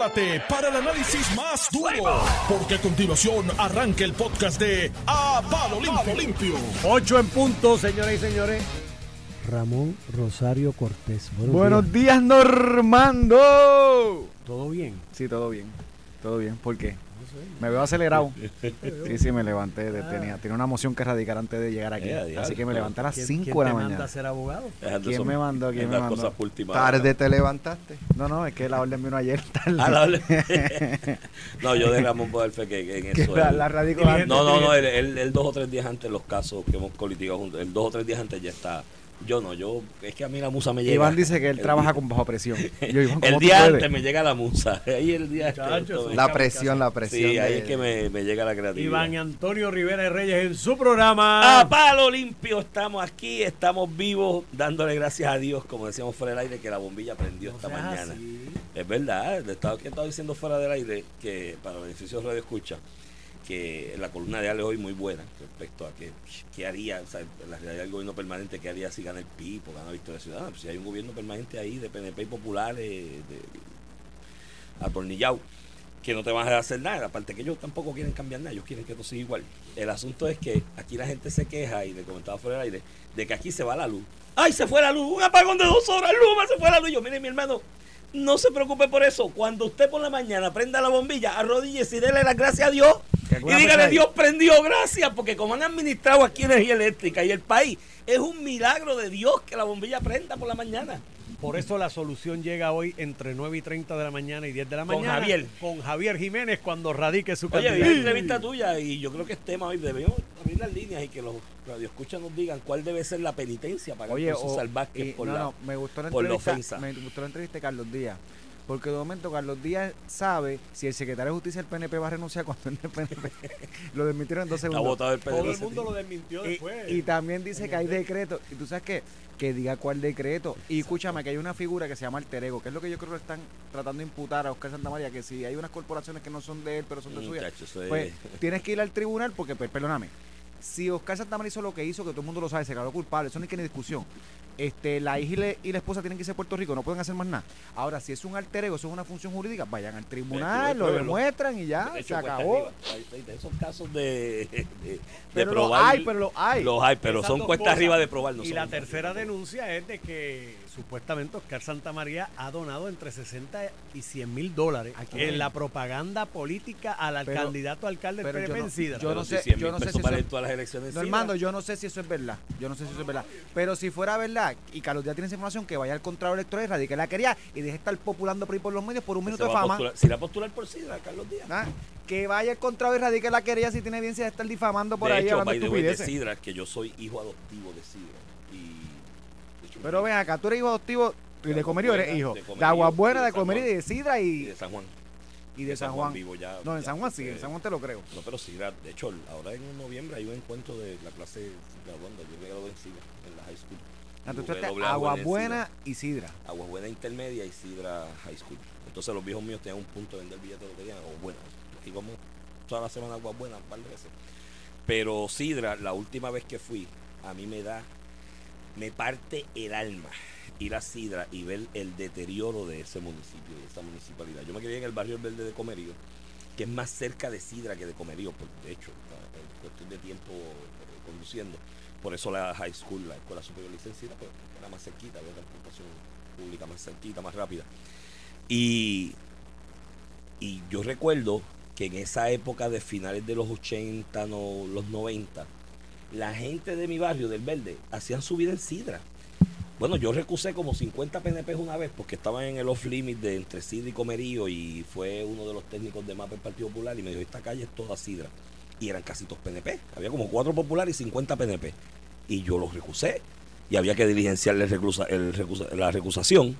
prepárate para el análisis más duro, porque a continuación arranca el podcast de A Palo Limpio. Limpio. Ocho en punto, señoras y señores. Ramón Rosario Cortés. Buenos, días. Normando. ¿Todo bien? Sí, todo bien. Todo bien. ¿Por qué? Me veo acelerado. Sí, sí, me levanté. de- tenía, tenía una moción que erradicar antes de llegar aquí. Eh. Así que me levanté a las ¿Quién- 5 quién de la te manda mañana. a ser abogado? ¿Quién me mandó? ¿Quién me mandó? Tarde te levantaste. No, no, es que la orden vino ayer tarde. Ah, la orden. no, yo de Ramón Bodelfe que, que en que eso. la, él- la Dirigente. antes. no, no, no, él, él- él dos o tres días antes los casos que hemos colitigado juntos, el dos o tres días antes ya está. Yo no, yo, es que a mí la musa me llega. Iván dice que él el trabaja día- con bajo presión. Yo, Iván, ¿cómo El día puedes? antes me llega la musa. Ahí el día Muchacho, antes. eso La presión, la presión. Sí, ahí es que me, me llega la creatividad. Iván Antonio Rivera de Reyes en su programa. A palo limpio estamos aquí, estamos vivos, dándole gracias a Dios, como decíamos fuera del aire, que la bombilla prendió No esta mañana. así. Es verdad, le estaba, que estaba diciendo fuera del aire que para beneficio de Radio Escucha, que la columna de Ale hoy muy buena respecto a que qué haría, la realidad del gobierno permanente, qué haría si gana el PIB o gana Victoria Ciudadana. Pues si hay un gobierno permanente ahí de PNP y populares, de, atornillado, que no te van a hacer nada. Aparte que ellos tampoco quieren cambiar nada, ellos quieren que todo siga igual. El asunto es que aquí la gente se queja, y le comentaba fuera del aire, de que aquí se va la luz. ¡Ay, se fue la luz! Un apagón de dos horas, Luma, se fue la luz. Yo, mire, mi hermano, no se preocupe por eso. Cuando usted por la mañana prenda la bombilla, arrodíllese y dele las gracias a Dios. Y dígale, Dios prendió, gracias, porque como han administrado aquí energía eléctrica y el país, es un milagro de Dios que la bombilla prenda por la mañana. Por eso la solución llega hoy entre 9 y 30 de la mañana y 10 de la Con mañana. Javier. Con Javier Jiménez cuando radique su Oye, vi candidatura. una entrevista tuya y yo creo que es tema hoy. Debemos abrir las líneas y que los radioescuchas nos digan cuál debe ser la penitencia para Oye, Oye, o- Vázquez y- por no, la... no, me gustó la por la ofensa. me gustó la entrevista de Carlos Díaz. Porque de momento Carlos Díaz sabe si el secretario de Justicia del PNP va a renunciar cuando el PNP lo desmitieron en dos segundos. votado el Todo el mundo lo desmintió después. Y, y también dice que hay decreto. Y tú sabes qué? Que diga cuál decreto. Y escúchame, que hay una figura que se llama alter ego, que es lo que yo creo que están tratando de imputar a Oscar Santamaría, que si hay unas corporaciones que no son de él, pero son de eso es- pues tienes que ir al tribunal porque, perdóname, si Oscar Santamaría hizo lo que hizo, que todo el mundo lo sabe, se declaró culpable, eso no hay que ni discusión. Este, la hija y, le- y la esposa tienen que irse a Puerto Rico, no pueden hacer más nada. Ahora, si es un alter ego, eso es una función jurídica, vayan al tribunal, lo demuestran y ya, De se acabó. Hay- de esos casos de, de, de Pero lo probar. hay, pero lo hay. Los hay, pero Esas son cuesta cosas. arriba de probar. no y son la tercera denuncia es de que supuestamente Oscar Santamaría ha donado entre 60 y 100 mil dólares en la propaganda política al Pero- candidato alcalde del pero yo PNP no- en Sidra. yo Pero no si sé- 100 yo no sé si eso- todas las elecciones. No, Armando, yo no sé si eso es verdad. Yo no sé si eso es verdad. Pero si fuera verdad, y Carlos Díaz tiene esa información, que vaya al contrario electoral y radique la quería y deje de estar populando por ahí por los medios por un minuto de fama. si la postular por Sidra, Carlos Díaz. ¿ah? Que vaya al contrario y radique la quería si tiene evidencia de estar difamando por de ahí hecho, hablando by the way, de. Sidra, que yo soy hijo adoptivo de Sidra. Y, Pero ven acá, tú eres hijo adoptivo y de De Comerío eres hijo. De y de de Comerío y de Sidra y y, de San Juan. y de San Juan. vivo ya, No, en ya San Juan sí, en San Juan te lo creo. No, pero Sidra, de hecho, ahora en noviembre hay un encuentro de la clase graduanda. Yo me gradué en Sidra, en la high school. Entonces, Jugué tú doble estás A Aguas en Buenas y Sidra. Sidra. Aguas Buena intermedia y Sidra high school. Entonces los viejos míos tenían un punto de vender billetes de lotería. O bueno, íbamos toda la semana a Aguas Buenas un par de veces. Pero Sidra, la última vez que fui, a mí me da, me parte el alma ir a Sidra y ver el deterioro de ese municipio, de esa municipalidad. Yo me crié en el barrio Verde de Comerío, que es más cerca de Sidra que de Comerío, por, de hecho, en cuestión de tiempo eh, conduciendo. Por eso la high school, la escuela superior licenciada, pues era más cerquita, había transportación pública más cerquita, más rápida. Y, y yo recuerdo que en esa época de finales de los 80, no, los 90, la gente de mi barrio, del Verde, hacían su vida en Sidra. Bueno, yo recusé como 50 PNP una vez porque estaban en el off limit de entre Sidra y Comerío y fue uno de los técnicos de MAPA del Partido Popular y me dijo, esta calle es toda Sidra. Y eran casi todos PNP. Había como cuatro populares y 50 PNP. Y yo los recusé. Y había que recusa- la recusación.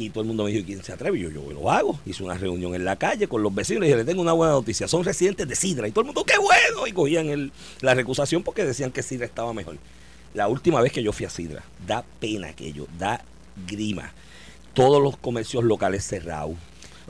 Y todo el mundo me dijo, ¿quién se atreve? Yo, yo lo hago. Hice una reunión en la calle con los vecinos y dije, le tengo una buena noticia. Son residentes de Sidra. Y todo el mundo, ¡qué bueno! Y cogían el, la recusación porque decían que Sidra estaba mejor. La última vez que yo fui a Sidra, da pena aquello, da grima. Todos los comercios locales cerrados.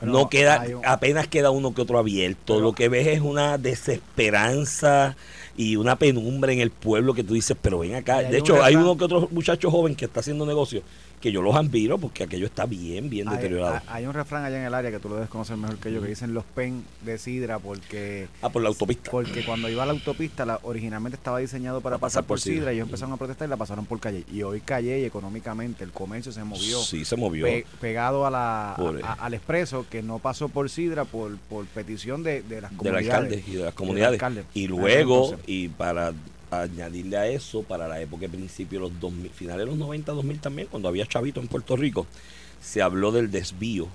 No queda, un- apenas queda uno que otro abierto. Pero- Lo que ves es una desesperanza y una penumbra en el pueblo que tú dices, pero ven acá. De hecho, hay uno que otro muchacho joven que está haciendo negocio que yo los admiro porque aquello está bien, bien Hay, deteriorado. hay- un refrán allá en el área que tú lo debes conocer mejor que yo, que dicen los pen de sidra porque ah, por la autopista. porque cuando iba a la autopista la, originalmente estaba diseñado para pasar pasar por sidra Sidra. y ellos empezaron a protestar y la pasaron por calle. Y hoy calle y económicamente el comercio se movió Sí, se movió. pe- pegado a la, a- al expreso que no pasó por sidra por, por petición de, de las del comunidades. alcalde y de las del comunidades. Y luego, y para añadirle a eso, para la época de principio, los 2000, finales de los 90, 2000 también, cuando había chavito en Puerto Rico, se habló del desvío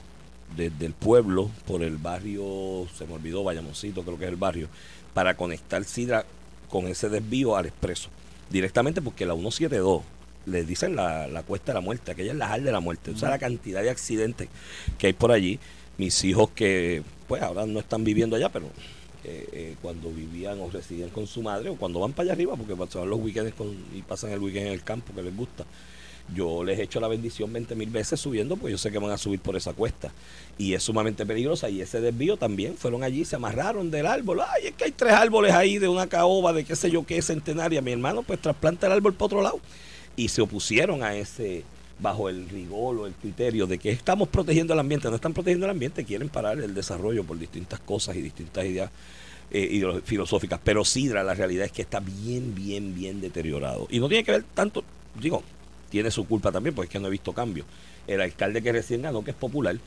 desde el pueblo por el barrio, se me olvidó, Bayamoncito creo que es el barrio, para conectar Sidra con ese desvío al expreso. Directamente porque la 172 les dicen la, la cuesta de la muerte, aquella es la hal de la muerte. O sea, la cantidad de accidentes que hay por allí. Mis hijos que, pues ahora no están viviendo allá, pero eh, eh, cuando vivían o residían con su madre, o cuando van para allá arriba, porque pasan los weekends con, y pasan el weekend en el campo que les gusta, yo les echo la bendición 20 mil veces subiendo, pues yo sé que van a subir por esa cuesta. Y es sumamente peligrosa. Y ese desvío también fueron allí, se amarraron del árbol. Ay, es que hay tres árboles ahí de una caoba, de qué sé yo qué, centenaria. Mi hermano, pues trasplanta el árbol para otro lado. Y se opusieron a ese, bajo el rigor o el criterio de que estamos protegiendo el ambiente. No están protegiendo el ambiente, quieren parar el desarrollo por distintas cosas y distintas ideas eh, filosóficas. Pero Sidra, la realidad es que está bien, bien, bien deteriorado. Y no tiene que ver tanto, digo, tiene su culpa también, porque es que no he visto cambio. El alcalde que recién ganó, que es popular,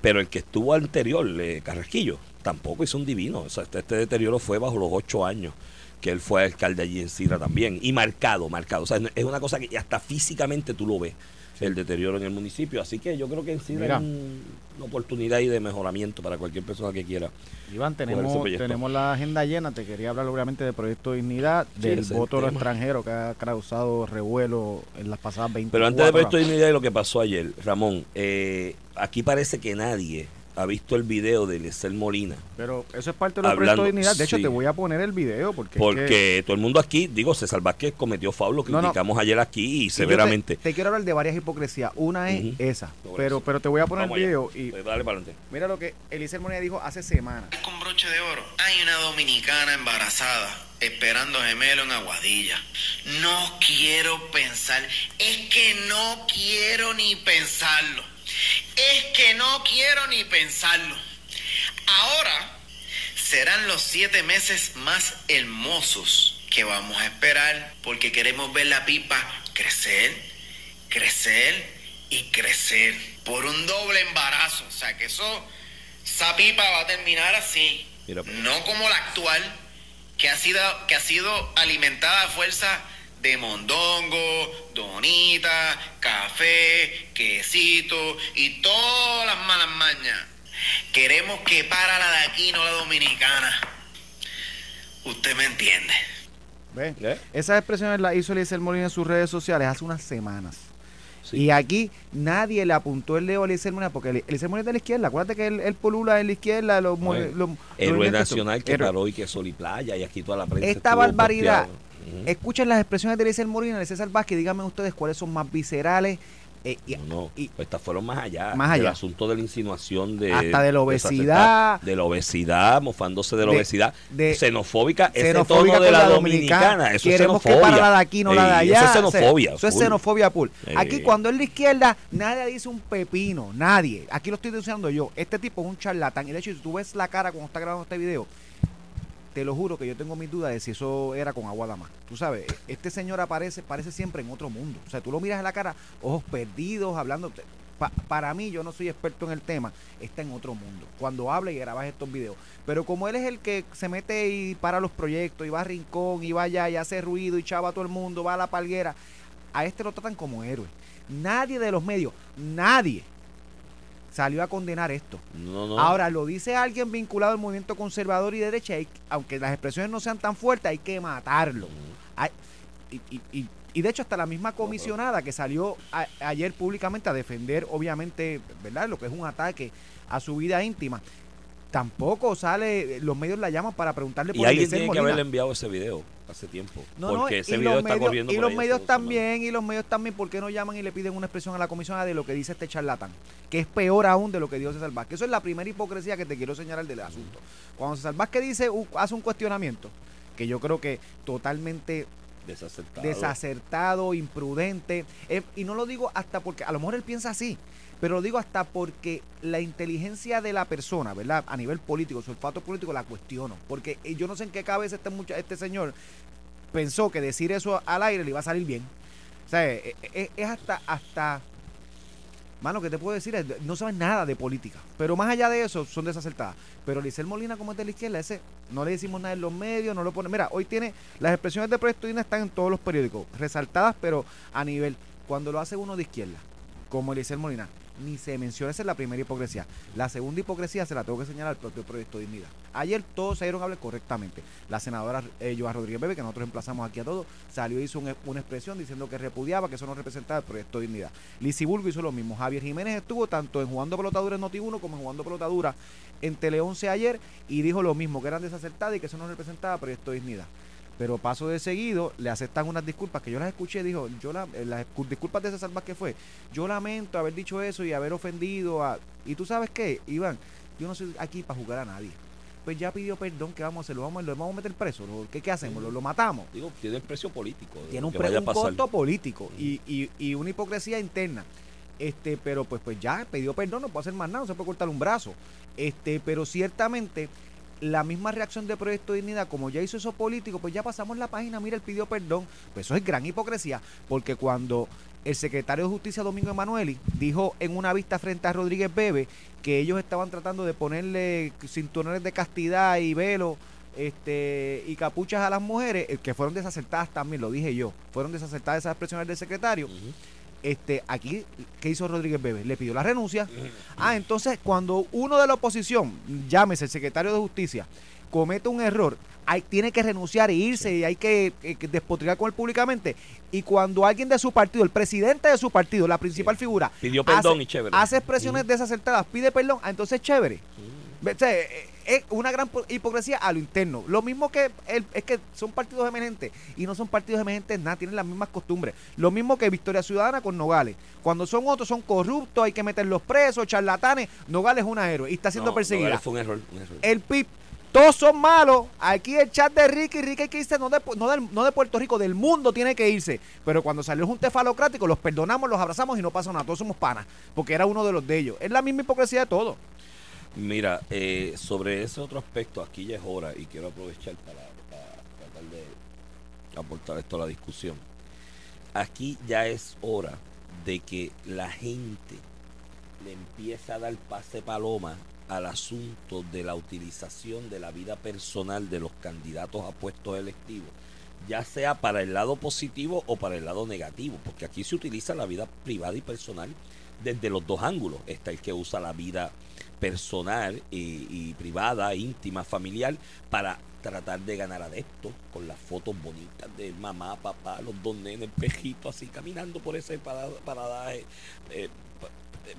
pero el que estuvo anterior, eh, Carrasquillo, tampoco hizo un divino. O sea, este, este deterioro fue bajo los ocho años que él fue alcalde allí en Sidra también. Y marcado, marcado. O sea, es una cosa que hasta físicamente tú lo ves, el deterioro en el municipio. Así que yo creo que en Mira. es un- una oportunidad ahí de mejoramiento para cualquier persona que quiera. Iván, tenemos, tenemos la agenda llena. Te quería hablar obviamente del proyecto Dignidad, Sí, del voto a lo extranjero que ha causado revuelo en las pasadas 20 Pero antes de Proyecto de Dignidad y lo que pasó ayer, Ramón, eh, aquí parece que nadie ha visto el video de Eliezer Molina. Pero eso es parte de proyectos Dignidad. De hecho, sí. te voy a poner el video porque. es Porque que- todo el mundo aquí, digo, César Vázquez cometió faul, lo No, no. criticamos ayer aquí y y yo te- severamente. Te, quiero hablar de varias hipocresías. Una es esa. Sobre Pero, eso. pero te voy a poner Vamos el allá. video y Pues dale para adelante. mira lo que Eliezer Molina dijo hace semanas. con broche de oro. Hay una dominicana embarazada esperando gemelo en Aguadilla. No quiero pensar, es que no quiero ni pensarlo. Es que no quiero ni pensarlo. Ahora serán los siete meses más hermosos que vamos a esperar porque queremos ver la pipa crecer, crecer y crecer por un doble embarazo. O sea que eso, esa pipa va a terminar así. Pues. no como la actual, que ha sido, que ha sido alimentada a fuerza de mondongo, donita, café, quesito y todas las malas mañas. Queremos que para la de aquí, no la dominicana. Usted me entiende. ¿Eh? Esas expresiones las hizo Eliezer Molina en sus redes sociales hace unas semanas. Sí. Y aquí nadie le apuntó el dedo a Eliezer Molina porque Eli- Eliezer Molina es de la izquierda. Acuérdate que él, él polula en la izquierda. Los, los Héroe nacional que paró y que Sol y Playa y aquí toda la prensa. Esta barbaridad. posteado. Escuchen las expresiones de Eliezer Molina, de César Vázquez. Díganme ustedes cuáles son más viscerales. eh, y- No, no, y- pues estas fueron más allá. Más allá. asunto de la insinuación de. Hasta de la obesidad. De la obesidad, mofándose de la De- obesidad. de- xenofóbica, ese xenofóbica tono de la, la dominicana. Eso es Queremos que xenofobia. para la de aquí, no la de allá. Eso es xenofobia. Eso es xenofobia pool. Aquí Ey. cuando es la izquierda, nadie dice un pepino, nadie. Aquí lo estoy diciendo yo. Este tipo es un charlatán. Y de hecho, si tú ves la cara cuando está grabando este video, te lo juro que yo tengo mis dudas de si eso era con agua dama. Tú sabes, este señor aparece, parece siempre en otro mundo. O sea, tú lo miras a la cara, ojos perdidos, hablando. Pa- para mí, yo no soy experto en el tema, está en otro mundo. Cuando habla y grabas estos videos. Pero como él es el que se mete y para los proyectos, y va a Rincón, y va allá y hace ruido, y chava a todo el mundo, va a la palguera, a este lo tratan como héroe. Nadie de los medios, nadie salió a condenar esto. No, no. Ahora, lo dice alguien vinculado al movimiento conservador y derecha, aunque las expresiones no sean tan fuertes, hay que matarlo. Hay- y, y- y- y de hecho, hasta la misma comisionada que salió a- ayer públicamente a defender, obviamente, ¿verdad?, lo que es un ataque a su vida íntima. Tampoco sale, los medios la llaman para preguntarle y por alguien Eliezer tiene que haberle enviado ese video hace tiempo. No, no, porque ese y video está medios, corriendo y por los ahí medios también, y los medios también, ¿por qué no llaman y le piden una expresión a la comisión de lo que dice este charlatán? Que es peor aún de lo que dijo César Vázquez. Eso es la primera hipocresía que te quiero señalar del asunto. Cuando César Vázquez dice, hace un cuestionamiento, que yo creo que totalmente Desacertado. desacertado, imprudente. Eh, y no lo digo hasta porque, a lo mejor él piensa así, pero lo digo hasta porque la inteligencia de la persona, ¿verdad? A nivel político, su olfato político, la cuestiono. Porque eh, yo no sé en qué cabeza este, mucha- este señor pensó que decir eso al aire le iba a salir bien. O sea, eh, eh, es hasta, hasta, mano, ¿qué te puedo decir? No saben nada de política. Pero más allá de eso, son desacertadas. Pero Licel Molina, como es de la izquierda, ese no le decimos nada en los medios, no lo pone. Mira, hoy tiene, las expresiones de Proyecto están en todos los periódicos, resaltadas, pero a nivel, cuando lo hace uno de izquierda, como Licel Molina, ni se menciona, esa es la primera hipocresía. La segunda hipocresía se la tengo que señalar al propio Proyecto Dignidad. Ayer todos se dieron a hablar correctamente. La senadora eh, Rodríguez Bebe, que nosotros emplazamos aquí a todos, salió y hizo un- una expresión diciendo que repudiaba que eso no representaba el Proyecto Dignidad. Lizzy Bulgo hizo lo mismo. Javier Jiménez estuvo tanto en Jugando Pelotadura en Noti1 como en Jugando Pelotadura en Tele 11 ayer y dijo lo mismo, que eran desacertadas y que eso no representaba Proyecto Dignidad. Pero paso de seguido, le aceptan unas disculpas que yo las escuché, dijo, yo la, eh, las discul- disculpas de César Vázquez fue, yo lamento haber dicho eso y haber ofendido a... Y tú sabes qué, Iván, yo no soy aquí para jugar a nadie. Pues ya pidió perdón, ¿qué vamos a hacer? ¿Lo vamos, a- lo vamos a meter preso? ¿Lo- ¿Qué, qué hacemos? ¿Lo, lo matamos? Digo, tiene el precio político. Tiene un, que pre- un costo político y, y, y una hipocresía interna. Este, pero pues, pues ya pidió perdón, no puede hacer más nada, no se puede cortar un brazo. Este, pero ciertamente la misma reacción de Proyecto Dignidad, como ya hizo eso político, pues ya pasamos la página, mira, él pidió perdón. Pues eso es gran hipocresía, porque cuando el secretario de Justicia, Domingo Emanueli, dijo en una vista frente a Rodríguez Bebe que ellos estaban tratando de ponerle cinturones de castidad y velo este y capuchas a las mujeres, eh, que fueron desacertadas también, lo dije yo, fueron desacertadas esas expresiones del secretario. Este, aquí, ¿qué hizo Rodríguez Bebe? Le pidió la renuncia. Ah, entonces, cuando uno de la oposición, llámese el secretario de Justicia, comete un error, hay, tiene que renunciar e irse y hay que, eh, que despotricar con él públicamente. Y cuando alguien de su partido, el presidente de su partido, la principal figura, Pidió perdón hace, y chévere. hace expresiones desacertadas, pide perdón, ah, entonces chévere. Ve, o sea, eh, Es una gran po- hipocresía a lo interno. Lo mismo que el- es que son partidos emergentes y no son partidos emergentes nada, tienen las mismas costumbres. Lo mismo que Victoria Ciudadana con Nogales. Cuando son otros son corruptos, hay que meterlos presos, charlatanes. Nogales es una héroe y está siendo No, perseguida. Fue un error. un error. El PIB, todos son malos. Aquí el chat de Ricky, Ricky hay que irse, no de, no, del- no de Puerto Rico, del mundo tiene que irse. Pero cuando salió el junte falocrático, los perdonamos, los abrazamos y no pasa nada. Todos somos panas, porque era uno de los de ellos. Es la misma hipocresía de todo. Mira, eh, sobre ese otro aspecto, aquí ya es hora y quiero aprovechar para, tratar de aportar esto a la discusión. Aquí ya es hora de que la gente le empiece a dar pase paloma al asunto de la utilización de la vida personal de los candidatos a puestos electivos, ya sea para el lado positivo o para el lado negativo, porque aquí se utiliza la vida privada y personal desde los dos ángulos. Está el que usa la vida personal y, privada, íntima, familiar, para tratar de ganar adeptos con las fotos bonitas de mamá, papá, los dos nenes, pejito así, caminando por ese para- paradaje eh,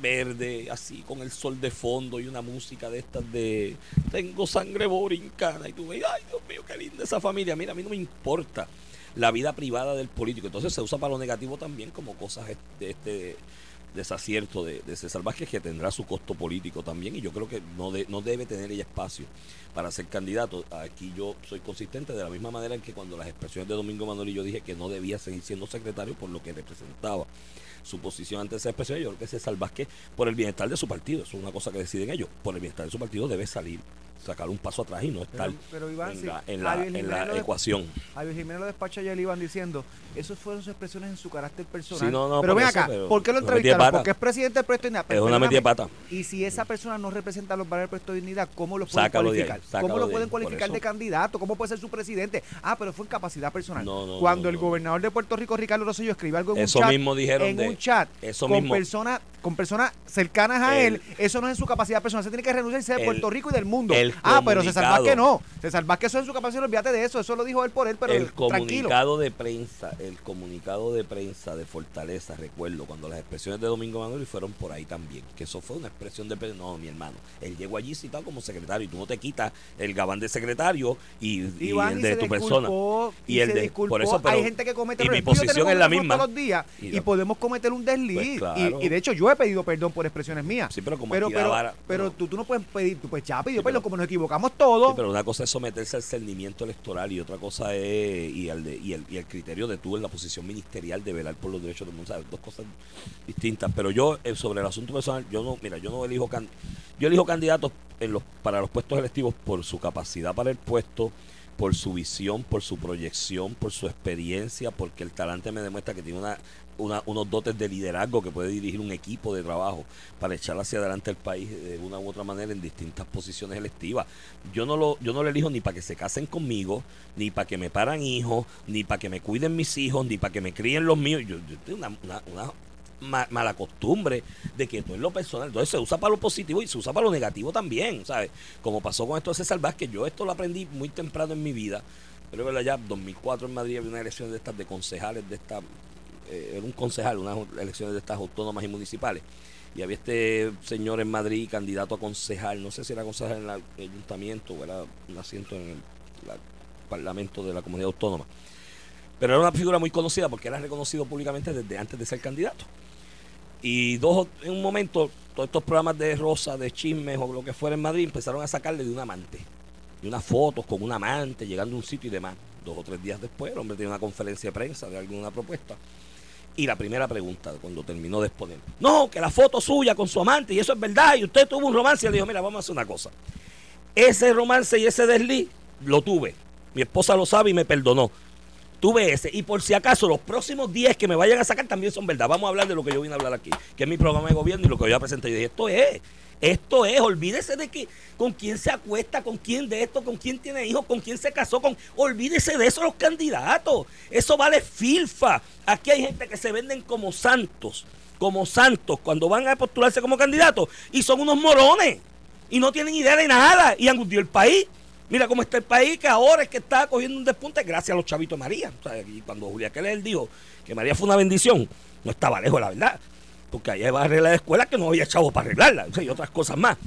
verde, así, con el sol de fondo y una música de estas de tengo sangre borincana y tú ves, ay Dios mío, qué linda esa familia, mira, a mí no me importa la vida privada del político, entonces se usa para lo negativo también como cosas de este desacierto de, de César Vázquez que tendrá su costo político también y yo creo que no, de- no debe tener ella espacio para ser candidato. Aquí yo soy consistente de la misma manera en que cuando las expresiones de Domingo Manuel y yo dije que no debía seguir siendo secretario por lo que representaba su posición ante esa expresión, yo creo que César Vázquez, por el bienestar de su partido, eso es una cosa que deciden ellos, por el bienestar de su partido debe salir, sacar un paso atrás y no estar pero, Iván, en, sí, la, en la- en la ecuación. Javier Jiménez lo despacha y le iban diciendo, esos fueron sus expresiones en su carácter personal. Sí, no, no, pero ven acá, pero ¿por qué lo entrevistaron? Porque es presidente del proyecto de dignidad. Es Pero una metida pata. Y si esa persona no representa los valores del proyecto de dignidad, ¿cómo lo pueden Sácalo ahí, cualificar? ¿Cómo lo de pueden cualificar de candidato? ¿Cómo puede ser su presidente? Ah, pero fue en capacidad personal. No, Cuando el gobernador de Puerto Rico, Ricardo Rosselló, escribe algo en Eso un chat, mismo dijeron en de- un chat eso con mismo. personas con personas cercanas a El- él, eso no es en su capacidad personal, se tiene que renunciar y ser de Puerto Rico y del mundo. el Ah, pero César comunicado. Vázquez no. César Vázquez eso es en su capacidad, olvídate de eso, eso lo dijo él por él, pero el tranquilo. comunicado de prensa, el comunicado de prensa de Fortaleza, recuerdo cuando las expresiones de Domingo Manuel fueron por ahí también, que eso fue una expresión de prensa. No, mi hermano, él llegó allí citado como secretario y tú no te quitas el gabán de secretario y, y Iván, el y de se tu persona. Y, el se de- disculpó. por eso, pero- Hay gente que comete y mi y posición es la misma. todos los días Y y, podemos cometer un desliz. Pues y- claro. y, de hecho yo he pedido perdón por expresiones mías. Sí, pero como pero, pero, no. tú, tú no puedes pedir, tú pues ya pidió Sí, perdón como nos equivocamos todos. Pero una cosa es someterse al cernimiento electoral y otra cosa es y al, de- y el, y el criterio de tú en la posición ministerial de velar por los derechos del mundo, dos cosas distintas. Pero yo eh, sobre el asunto personal, yo no, mira, yo no elijo can- yo elijo candidatos en los para los puestos electivos por su capacidad para el puesto, por su visión, por su proyección, por su experiencia, porque el talante me demuestra que tiene una, una- unos dotes de liderazgo que puede dirigir un equipo de trabajo para echar hacia adelante el país de una u otra manera en distintas posiciones electivas. Yo no lo, yo no lo elijo ni para que se casen conmigo, ni para que me paran hijos, ni para que me cuiden mis hijos, ni para que me críen los míos. Yo, yo tengo una, una, una ma- mala costumbre de que todo es lo personal. Entonces se usa para lo positivo y se usa para lo negativo también, ¿sabes? Como pasó con esto de César Vázquez, yo esto lo aprendí muy temprano en mi vida. Pero ya 2004 en Madrid había una elección de estas de concejales de esta era un concejal, unas elecciones de estas autónomas y municipales. Y había este señor en Madrid, candidato a concejal, no sé si era concejal en el ayuntamiento o era un asiento en el la- parlamento de la comunidad autónoma. Pero era una figura muy conocida porque era reconocido públicamente desde antes de ser candidato. Y dos, en un momento, todos estos programas de rosa, de chismes o lo que fuera en Madrid, empezaron a sacarle de un amante. Y unas fotos con un amante llegando a un sitio y demás. Dos o tres días después, el hombre tiene una conferencia de prensa de alguna propuesta. Y la primera pregunta, cuando terminó de exponer, no, que la foto suya con su amante, y eso es verdad, y usted tuvo un romance, y le dijo, mira, vamos a hacer una cosa. Ese romance y ese desliz lo tuve. Mi esposa lo sabe y me perdonó. Tuve ese. Y por si acaso, los próximos 10 que me vayan a sacar también son verdad. Vamos a hablar de lo que yo vine a hablar aquí, que es mi programa de gobierno y lo que yo ya presenté. Yo dije, esto es. Esto es, olvídese de que con quién se acuesta, con quién de esto, con quién tiene hijos, con quién se casó, con olvídese de eso los candidatos. Eso vale filfa. Aquí hay gente que se venden como santos, como santos cuando van a postularse como candidatos y son unos morones y no tienen idea de nada y hundido el país. Mira cómo está el país, que ahora es que está cogiendo un despunte gracias a los chavitos María. Y cuando Julia Keller dijo que María fue una bendición, no estaba lejos, la verdad. Porque allá iba a arreglar la escuela que no había chavos para arreglarla, y otras cosas más.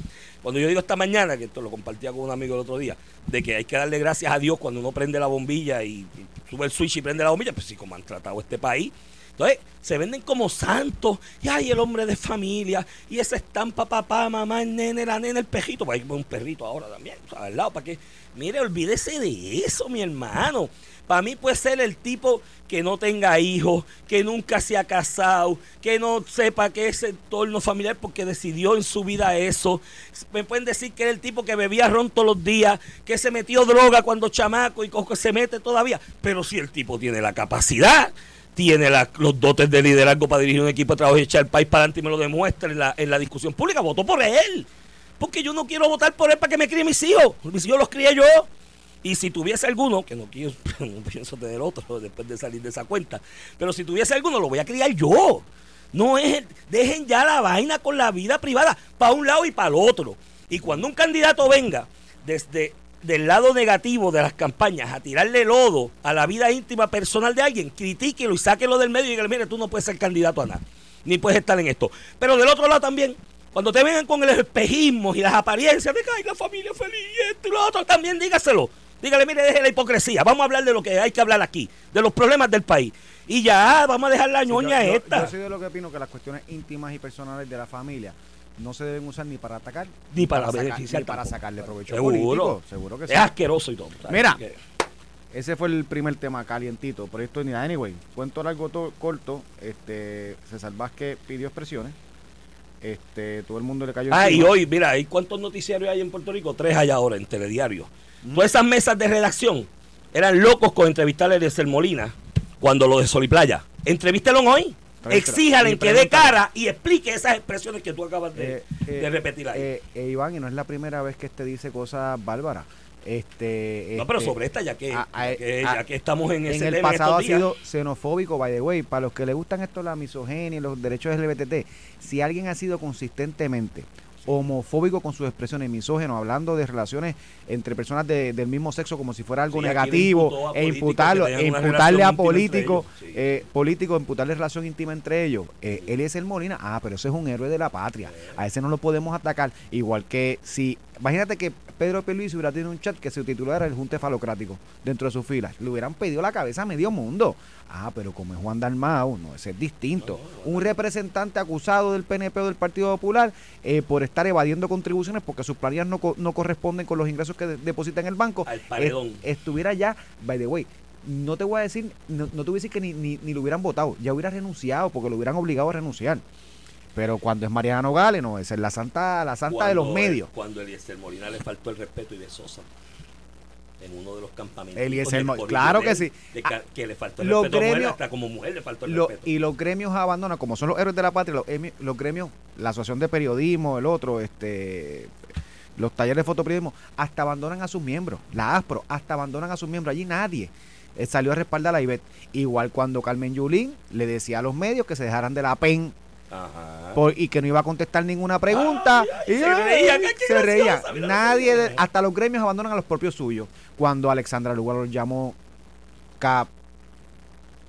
Cuando yo digo esta mañana, que esto lo compartía con un amigo el otro día, de que hay que darle gracias a Dios cuando uno prende la bombilla y, sube el switch y prende la bombilla, pues sí, como han tratado este país. Entonces, se venden como santos. Y hay el hombre de familia. Y esa estampa, papá, mamá, el nene, la nena, el pejito. Pues hay un perrito ahora también. al lado, para que. Mire, olvídese de eso, mi hermano. Para mí puede ser el tipo que no tenga hijos, que nunca se ha casado, que no sepa qué es entorno familiar porque decidió en su vida eso. Me pueden decir que era el tipo que bebía ron todos los días, que se metió droga cuando chamaco y que se mete todavía. Pero si el tipo tiene la capacidad, tiene los dotes de liderazgo para dirigir un equipo de trabajo y echar el país para adelante y me lo demuestra en la, discusión pública, voto por él. Porque yo no quiero votar por él para que me críe mis hijos. Mis hijos los crié yo. Y si tuviese alguno, que no quiero, no pienso tener otro después de salir de esa cuenta, pero si tuviese alguno, lo voy a criar yo. No es, dejen ya la vaina con la vida privada, para un lado y para el otro. Y cuando un candidato venga desde del lado negativo de las campañas a tirarle lodo a la vida íntima personal de alguien, critíquelo y sáquelo del medio y dígale, mire, tú no puedes ser candidato a nada, ni puedes estar en esto. Pero del otro lado también, cuando te vengan con el espejismo y las apariencias de que hay la familia feliz y esto y lo otro, también dígaselo. Dígale, mire, deje la hipocresía. Vamos a hablar de lo que hay que hablar aquí, de los problemas del país. Y ya, vamos a dejar la ñoña yo, yo- esta. yo soy de lo que opino que las cuestiones íntimas y personales de la familia no se deben usar ni para atacar Ni para sacar- beneficiar ni para sacarle provecho Seguro. político. Seguro que sí. es asqueroso y todo. ¿sabes? Mira. Ese fue el primer tema calientito. Por esto, ni anyway, cuento largo to- corto. Este, César Vázquez pidió expresiones. Este, todo el mundo le cayó Ah, y hoy, mira, ¿hay cuántos noticiarios hay en Puerto Rico? Tres hay ahora en Telediario. Todas esas mesas de redacción eran locos con entrevistar a Eliezer Molina cuando lo de Sol y Playa. Entrevístelo hoy. Exíjale Y que dé cara y explique esas expresiones que tú acabas de, Eh, eh, de repetir ahí. eh, Iván, y no es la primera vez que este dice cosas bárbaras. Este, no, pero este, sobre esta, ya que, a- a- ya que, a- ya que estamos en, ese el tema pasado ha sido xenofóbico, by the way. Para los que le gustan esto, la misoginia y los derechos LGBT, si alguien ha sido consistentemente homofóbico con sus expresiones, misógeno, hablando de relaciones entre personas de- del mismo sexo como si fuera algo Sí, negativo, a e imputarlo, e imputarle a políticos, sí. eh, políticos, imputarle relación íntima entre ellos. Eh, él es el Molina, ah, pero ese es un héroe de la patria. A ese no lo podemos atacar. Igual que si imagínate que Pedro Pierluisi hubiera tenido un chat que se titulara el Junte Falocrático dentro de sus filas. Le hubieran pedido la cabeza a medio mundo. Ah, pero como es Juan Dalmau, no, ese es distinto. Un representante acusado del PNP o del Partido Popular eh, por estar evadiendo contribuciones porque sus planillas no, no corresponden con los ingresos que de- deposita en el banco. Al paredón. est- estuviera ya, by the way, no te voy a decir, no, no te voy a decir que ni, ni, ni lo hubieran votado, ya hubiera renunciado porque lo hubieran obligado a renunciar. Pero cuando es Mariana Nogales, no, esa es la santa, la santa de los medios. Cuando Eliezer Molina le faltó el respeto y de Sosa en uno de los campamentos. Eliezer del Mo- político claro que sí. de que le faltó el los respeto a mujer, gremios- hasta como mujer le faltó el Lo- respeto. y los gremios abandonan, como son los héroes de la patria, los gremios, la Asociación de Periodismo, el otro, este los talleres de fotoperiodismo, hasta abandonan a sus miembros. La ASPRO, hasta abandonan a sus miembros. Allí nadie eh, salió a respaldar a la IBET. Igual cuando Carmen Yulín le decía a los medios que se dejaran de la PEN Ajá. por- y que no iba a contestar ninguna pregunta. y se ay, que Nadie, de- hasta los gremios abandonan a los propios suyos. Cuando Alexandra Lugar los llamó cap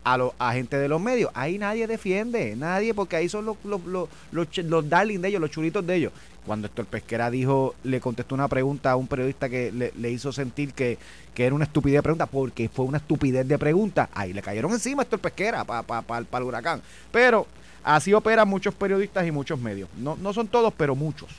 a los agentes de los medios, ahí nadie defiende, nadie, porque ahí son los, los, los, los, los darling de ellos, los chulitos de ellos. Cuando Héctor Pesquera dijo, le contestó una pregunta a un periodista que le, le hizo sentir que, que era una estupidez de pregunta, porque fue una estupidez de pregunta, ahí le cayeron encima a Héctor Pesquera para pa, pa, pa el huracán. Pero así operan muchos periodistas y muchos medios. No, no son todos, pero muchos.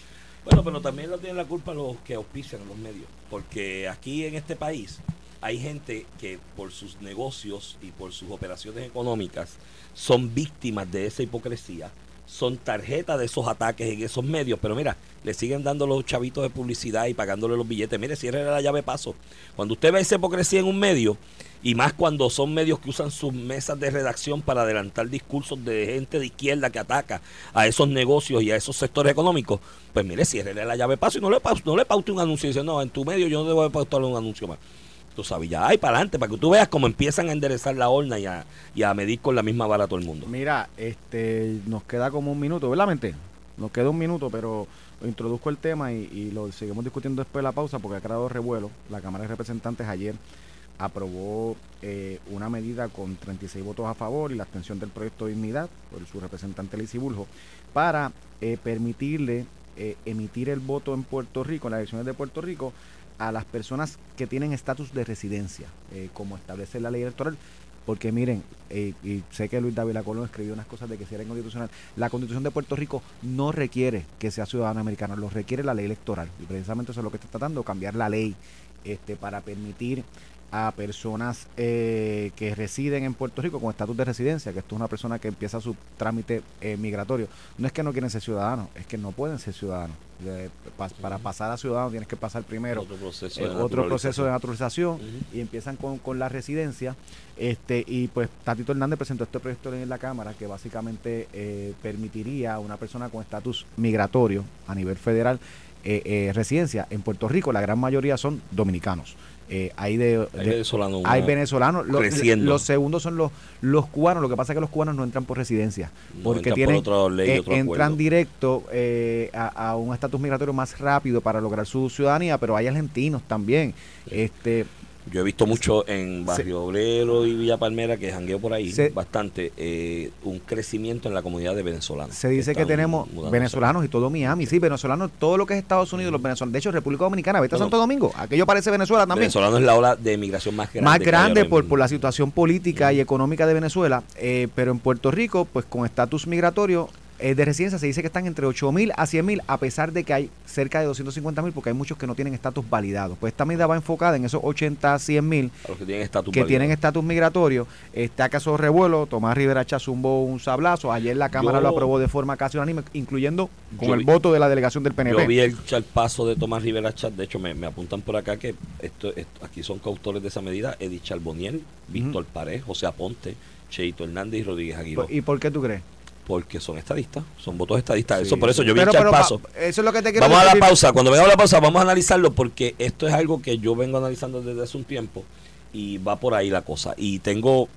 Bueno, pero también lo tienen la culpa los que auspician los medios. Porque aquí en este país hay gente que por sus negocios y por sus operaciones económicas son víctimas de esa hipocresía, son tarjetas de esos ataques en esos medios, pero mira, le siguen dando los chavitos de publicidad y pagándole los billetes. Mire, cierre la llave paso. Cuando usted ve esa hipocresía en un medio, y más cuando son medios que usan sus mesas de redacción para adelantar discursos de gente de izquierda que ataca a esos negocios y a esos sectores económicos, pues mire, cierre la llave paso y no le, no le paute un anuncio y dice, no, en tu medio yo no debo pautarle un anuncio más. Tú sabes, ya, ay, para adelante, para que tú veas cómo empiezan a enderezar la horna y a, y a medir con la misma vara a todo el mundo. Mira, este, nos queda como un minuto, ¿verdad, mente? Nos queda un minuto, pero introduzco el tema y, y lo seguimos discutiendo después de la pausa porque ha creado revuelo. La Cámara de Representantes ayer aprobó eh, una medida con 36 votos a favor y la abstención del proyecto de dignidad por su representante Lizy Buljo para eh, permitirle eh, emitir el voto en Puerto Rico, en las elecciones de Puerto Rico, a las personas que tienen estatus de residencia, como establece la ley electoral. Porque miren, y sé que Luis David Colón escribió unas cosas de que si era inconstitucional. La constitución de Puerto Rico no requiere que sea ciudadano americano, lo requiere la ley electoral. Y precisamente eso es lo que está tratando, cambiar la ley este, para permitir a personas eh, que residen en Puerto Rico con estatus de residencia, que esto es una persona que empieza su trámite eh, migratorio. No es que no quieren ser ciudadanos, es que no pueden ser ciudadanos. Pa- para pasar a ciudadano tienes que pasar primero otro proceso eh, de otro proceso de naturalización. naturalización y empiezan con, con la residencia este y pues Tatito Hernández presentó este proyecto en la Cámara que básicamente eh, permitiría a una persona con estatus migratorio a nivel federal eh, eh, residencia en Puerto Rico la gran mayoría son dominicanos Eh, hay de, Hay de- venezolanos, hay venezolanos los, creciendo. los segundos son los los cubanos lo que pasa es que los cubanos no entran por residencia No porque entran por tienen otra ley, eh, otro entran directo eh, a, a un estatus migratorio más rápido para lograr su ciudadanía, pero hay argentinos también. Este, Yo he visto mucho en Barrio Obrero y Villa Palmera, que jangueo por ahí Se- bastante, eh, un crecimiento en la comunidad de venezolanos. se dice que tenemos venezolanos y todo Miami, sí, venezolanos, todo lo que es Estados Unidos, los venezolanos. De hecho, República Dominicana, vete a Santo Domingo, aquello parece Venezuela también. Venezolano es la ola de migración más grande. más grande por la situación política y económica de Venezuela, eh, pero en Puerto Rico, pues con estatus migratorio eh, de residencia se dice que están entre 8 mil a 100 mil, a pesar de que hay cerca de 250 mil, porque hay muchos que no tienen estatus validado. Pues esta medida va enfocada en esos 80 a 100 mil que tienen estatus que válido. tienen estatus migratorio. Está caso revuelo, Tomás Rivera Chá zumbó un sablazo, ayer la Cámara Yo- lo aprobó de forma casi unánime, incluyendo con el vi- voto de la delegación del PNP. Yo vi el paso de Tomás Rivera Chat, de hecho me, me apuntan por acá que esto, esto- aquí son coautores de esa medida, Edith Charboniel, Víctor Pared, José Aponte, Cheito Hernández y Rodríguez Aguirre, ¿Y por qué tú crees? Porque son estadistas, son votos estadistas, Sí. eso por eso yo vi Pero- el paso. pa- eso es lo que te quiero Vamos a la pausa. Cuando vengamos a la pausa, vamos a analizarlo porque esto es algo que yo vengo analizando desde hace un tiempo y va por ahí la cosa. Y tengo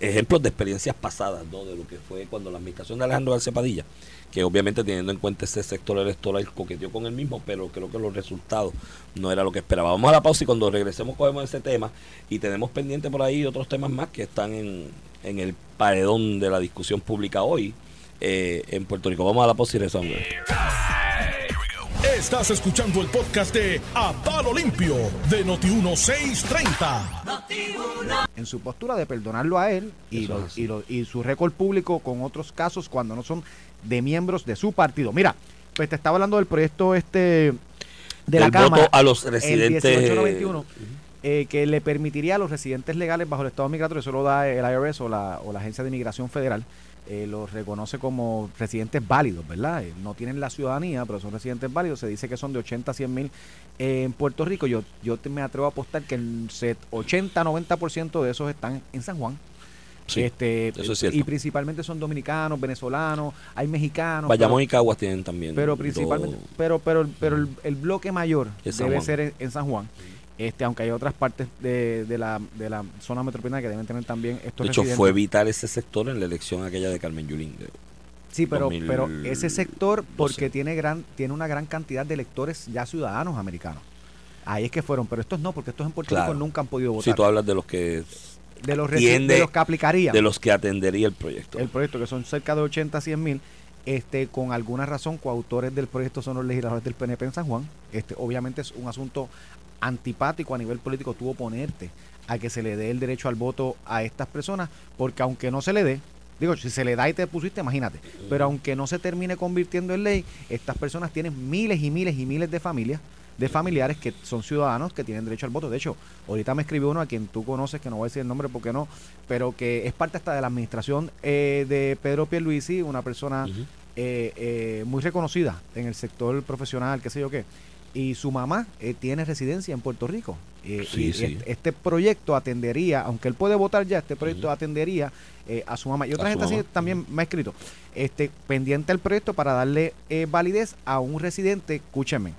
ejemplos de experiencias pasadas, ¿no? De lo que fue cuando la administración de Alejandro García Padilla, que obviamente teniendo en cuenta ese sector electoral coqueteó con el mismo, pero creo que los resultados no era lo que esperaba. Vamos a la pausa y cuando regresemos cogemos ese tema y tenemos pendiente por ahí otros temas más que están en, en el paredón de la discusión pública hoy eh, en Puerto Rico. Vamos a la pausa y regresamos. Estás escuchando el podcast de A Palo Limpio de Noti1630. en su postura de perdonarlo a él y, Eso lo- es. y, lo- y su récord público con otros casos cuando no son de miembros de su partido. Mira, pues te estaba hablando del proyecto este de la el Cámara. voto a los el residentes. 1891, eh, que le permitiría a los residentes legales bajo el Estado migratorio, eso lo da el IRS o la, o la Agencia de Inmigración Federal, eh, los reconoce como residentes válidos, ¿verdad? Eh, no tienen la ciudadanía, pero son residentes válidos. Se dice que son de 80 a 100 mil eh, en Puerto Rico. Yo, yo te- me atrevo a apostar que el set- 80-90% de esos están en San Juan. Sí, este, eso es cierto. Y principalmente son dominicanos, venezolanos, hay mexicanos. Bayamón pero- y Caguas tienen también. pero principalmente pero pero pero el, el bloque mayor debe ser en, en San Juan este aunque hay otras partes de, de la, de la zona metropolitana que deben tener también estos De hecho, residentes. fue vital ese sector en la elección aquella de Carmen Yulín. de- sí pero 2012. pero ese sector porque tiene gran tiene una gran cantidad de electores ya ciudadanos americanos ahí es que fueron pero estos no porque estos en Puerto Claro. Rico nunca han podido Si votar tú hablas de los que de los resi- tiende- de los que aplicarían de los que atendería el proyecto. el proyecto, que son cerca de 80 a 100 mil, este, con alguna razón, coautores del proyecto son los legisladores del PNP en San Juan. Este, obviamente es un asunto antipático a nivel político tú oponerte a que se le dé el derecho al voto a estas personas, porque aunque no se le dé, digo, si se le da y te pusiste, imagínate, pero aunque no se termine convirtiendo en ley, estas personas tienen miles y miles y miles de familias de familiares que son ciudadanos que tienen derecho al voto. De hecho, ahorita me escribió uno a quien tú conoces, que no voy a decir el nombre porque no, pero que es parte hasta de la administración eh, de Pedro Pierluisi, una persona eh, eh, muy reconocida en el sector profesional, qué sé yo qué. Y su mamá eh, tiene residencia en Puerto Rico. Eh, Sí, y sí. Este, este proyecto atendería, aunque él puede votar ya, este proyecto atendería eh, a su mamá. Y otra A gente así también me ha escrito, este, pendiente al proyecto para darle validez a un residente, escúcheme,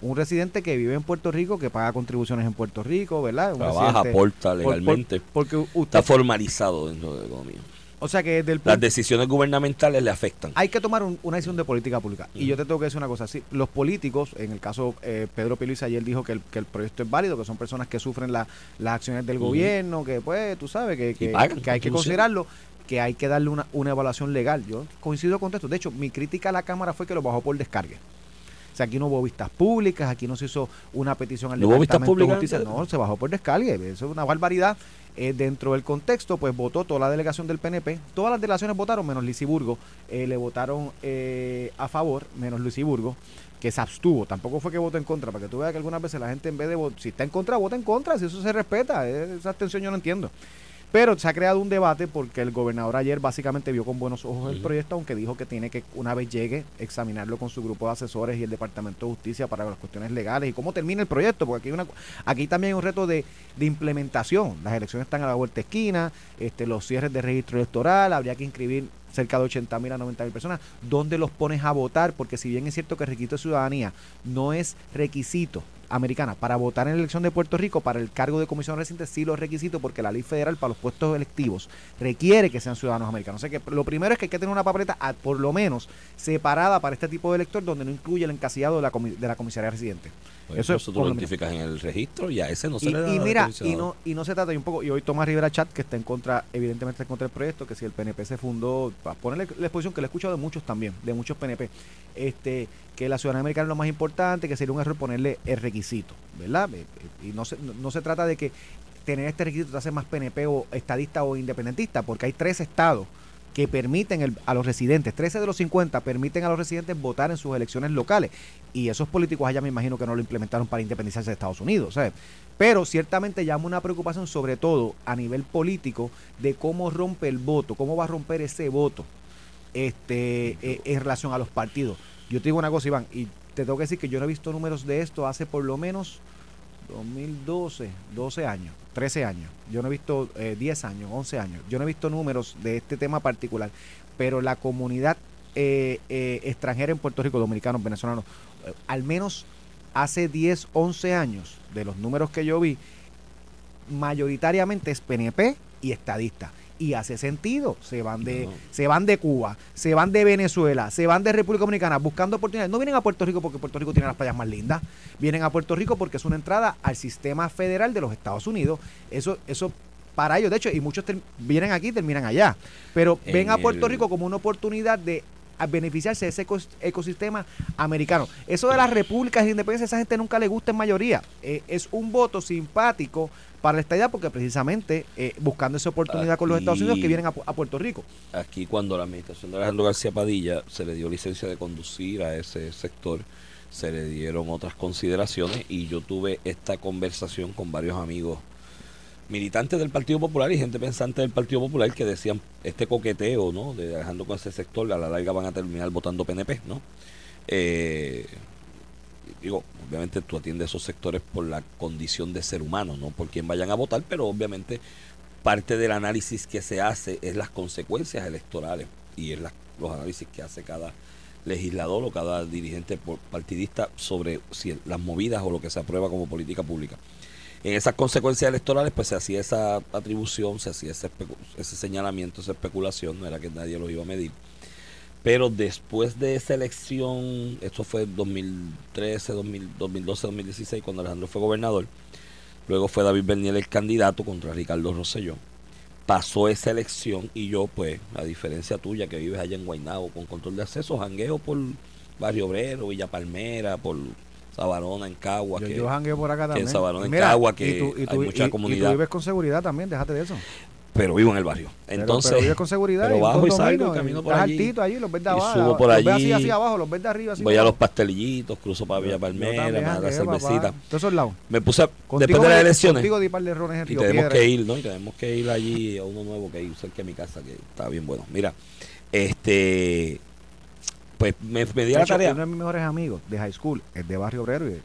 un residente que vive en Puerto Rico, que paga contribuciones en Puerto Rico, ¿verdad? Un Trabaja, aporta por- por- legalmente. porque usted, está formalizado dentro de la economía. O sea que desde el Las decisiones gubernamentales le afectan. hay que tomar un- una decisión de política pública. Y yo te tengo que decir una cosa, sí, los políticos, en el caso eh, Pedro Pierluisi ayer dijo que el, que el proyecto es válido, que son personas que sufren la- las acciones del gobierno, que pues tú sabes que, que, pagan que hay que considerarlo, que hay que darle una, una evaluación legal. Yo coincido con esto. De hecho, mi crítica a la Cámara fue que lo bajó por descargue. O sea, aquí no hubo vistas públicas, aquí no se hizo una petición al ¿No hubo vistas Departamento de públicas? Justicia. No, se bajó por descargue. Eso es una barbaridad. Eh, dentro del contexto, pues votó toda la delegación del PNP. Todas las delegaciones votaron, menos Lisiburgo. Eh, le votaron eh, a favor, menos Lisiburgo, que se abstuvo. Tampoco fue que votó en contra, para que tú veas que algunas veces la gente en vez de votar, si está en contra, vota en contra, si eso se respeta. Eh, esa abstención yo no entiendo. Pero se ha creado un debate porque el gobernador ayer básicamente vio con buenos ojos el proyecto, aunque dijo que tiene que, una vez llegue, examinarlo con su grupo de asesores y el Departamento de Justicia para las cuestiones legales y cómo termina el proyecto, porque aquí, hay una, aquí también hay un reto de, de implementación. Las elecciones están a la vuelta de esquina, este, los cierres de registro electoral, habría que inscribir cerca de 80 mil a 90 mil personas. ¿Dónde los pones a votar? Porque si bien es cierto que el requisito de ciudadanía no es requisito americana para votar en la elección de Puerto Rico para el cargo de comisión residente sí los requisitos porque la ley federal para los puestos electivos requiere que sean ciudadanos americanos. O sea que lo primero es que hay que tener una papeleta por lo menos separada para este tipo de elector donde no incluye el encasillado de la, comi- de la comisaría residente. Pues Eso es tú lo menos. identificas en el registro y a ese no se Y, le da y la mira, y no, y no se trata, y un poco, y hoy Tomás Rivera Chat, que está en contra, evidentemente está en contra del proyecto, que si el PNP se fundó, para ponerle la exposición que le he escuchado de muchos también, de muchos PNP, este, que la ciudadanía americana es lo más importante, que sería un error ponerle el requisito, ¿verdad? Eh, eh, Y no se, no, se trata de que tener este requisito te hace más PNP o estadista o independentista, porque hay tres estados que permiten a los residentes, 13 de los 50 permiten a los residentes votar en sus elecciones locales. Y esos políticos allá me imagino que no lo implementaron para independizarse de Estados Unidos, ¿sabes? Pero ciertamente llama una preocupación sobre todo a nivel político de cómo rompe el voto, cómo va a romper ese voto este eh, en relación a los partidos. Yo te digo una cosa, Iván, y te tengo que decir que yo no he visto números de esto hace por lo menos 2012, 12 años, 13 años. Yo no he visto eh, 10 años, 11 años. Yo no he visto números de este tema particular. Pero la comunidad eh, eh, extranjera en Puerto Rico, dominicanos, venezolanos, eh, al menos hace 10, 11 años, de los números que yo vi, mayoritariamente es PNP y estadista. Y hace sentido, se van de, No. se van de Cuba, se van de Venezuela, se van de República Dominicana buscando oportunidades. No vienen a Puerto Rico porque Puerto Rico tiene las playas más lindas, vienen a Puerto Rico porque es una entrada al sistema federal de los Estados Unidos. Eso, eso para ellos, de hecho, y muchos vienen aquí y terminan allá. Pero En ven a Puerto el- Rico como una oportunidad de a beneficiarse de ese ecos- ecosistema americano. Eso de las repúblicas de independencia, a esa gente nunca le gusta en mayoría. Eh, es un voto simpático para la estadía porque precisamente eh, buscando esa oportunidad con los Estados Unidos que vienen a, a Puerto Rico. Aquí cuando la administración de Alejandro García Padilla se le dio licencia de conducir a ese sector, se le dieron otras consideraciones y yo tuve esta conversación con varios amigos militantes del Partido Popular y gente pensante del Partido Popular que decían este coqueteo ¿no? de Alejandro con ese sector, a la larga van a terminar votando PNP, ¿no? Eh, digo, obviamente tú atiendes esos sectores por la condición de ser humano, no por quien vayan a votar, pero obviamente parte del análisis que se hace es las consecuencias electorales y es la- los análisis que hace cada legislador o cada dirigente partidista sobre si las movidas o lo que se aprueba como política pública. En esas consecuencias electorales, pues se hacía esa atribución, se hacía ese, ese señalamiento, esa especulación, no era que nadie los iba a medir. Pero después de esa elección, esto fue 2013, 2000, 2012, 2016, cuando Alejandro fue gobernador, luego fue David Bernier el candidato contra Ricardo Rosselló. Pasó esa elección y yo, pues, a diferencia tuya que vives allá en Guaynabo con control de acceso, jangueo por Barrio Obrero, Villa Palmera, por Sabarona, en Cagua. Yo, que- yo jangueo por acá que en también. Sabarón, en Mira, Cagua, y que tú- y hay mucha y- comunidad. Y tú vives con seguridad también, déjate de eso. pero vivo en el barrio. Entonces, pero, vives con seguridad. pero bajo y salgo, camino por allí. altito allí, los ves de abajo. subo por los ves así allí, hacia abajo, los ves de arriba así. voy a los pastelillitos, cruzo para Villa Palmera, también me da la cervecita. Todos esos lados. Me puse, Contigo después de las elecciones, Contigo di par de rones en y tenemos Piedra. que ir, ¿no? Y tenemos que ir allí a uno nuevo que hay cerca de mi casa, que está bien bueno. Mira, este, pues me, me di a la hecho, tarea. uno de mis mejores amigos de high school es de Barrio Obrero. Y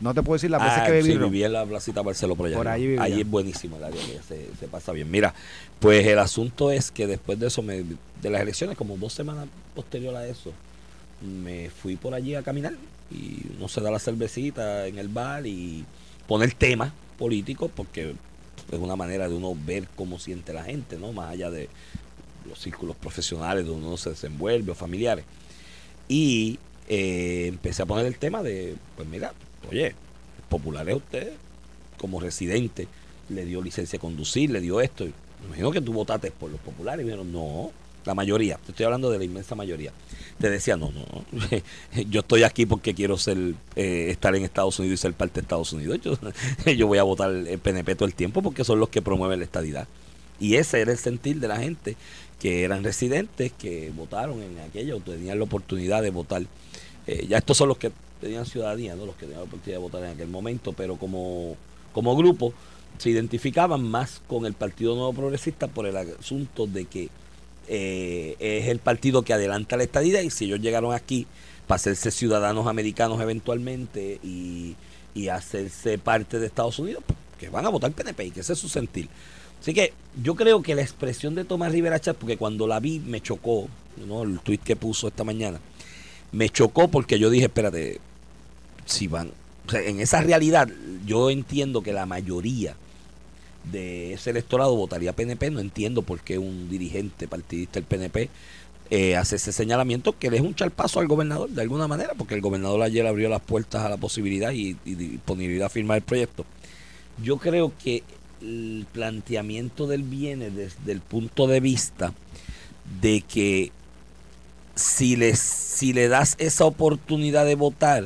no te puedo decir las veces Ah, que viví. sí, viví en la placita Barceló por allá. Por vivía. Allí es buenísimo el área, se, se pasa bien. Mira, pues el asunto es que después de eso, me- de las elecciones, como dos semanas posterior a eso, me fui por allí a caminar y uno se da la cervecita en el bar y poner temas políticos porque es una manera de uno ver cómo siente la gente, ¿no? Más allá de los círculos profesionales donde uno se desenvuelve o familiares. Y eh, empecé a poner el tema de, pues mira, oye, popular es usted, como residente, le dio licencia de conducir, le dio esto. Me imagino que tú votaste por los populares. Y me dijeron, no, la mayoría, te estoy hablando de la inmensa mayoría. Te decía, no, no, yo estoy aquí porque quiero ser eh, estar en Estados Unidos y ser parte de Estados Unidos. Yo, yo voy a votar el PNP todo el tiempo porque son los que promueven la estadidad. Y ese era el sentir de la gente que eran residentes, que votaron en aquello, tenían la oportunidad de votar. Eh, ya estos son los que tenían ciudadanía, ¿no? los que tenían la oportunidad de votar en aquel momento, pero como, como grupo se identificaban más con el Partido Nuevo Progresista por el asunto de que eh, es el partido que adelanta la estadidad y si ellos llegaron aquí para hacerse ciudadanos americanos eventualmente y, y hacerse parte de Estados Unidos, pues, que van a votar PNP y que ese es su sentir. Así que yo creo que la expresión de Tomás Rivera Chat, porque cuando la vi me chocó, ¿no? el tweet que puso esta mañana, me chocó porque yo dije, espérate, si van, o sea, en esa realidad yo entiendo que la mayoría de ese electorado votaría PNP, no entiendo por qué un dirigente partidista del PNP eh, hace ese señalamiento que le es un charpazo al gobernador de alguna manera, porque el gobernador ayer abrió las puertas a la posibilidad y, y disponibilidad a firmar el proyecto. Yo creo que el planteamiento del viene desde el punto de vista de que si, les, si le das esa oportunidad de votar,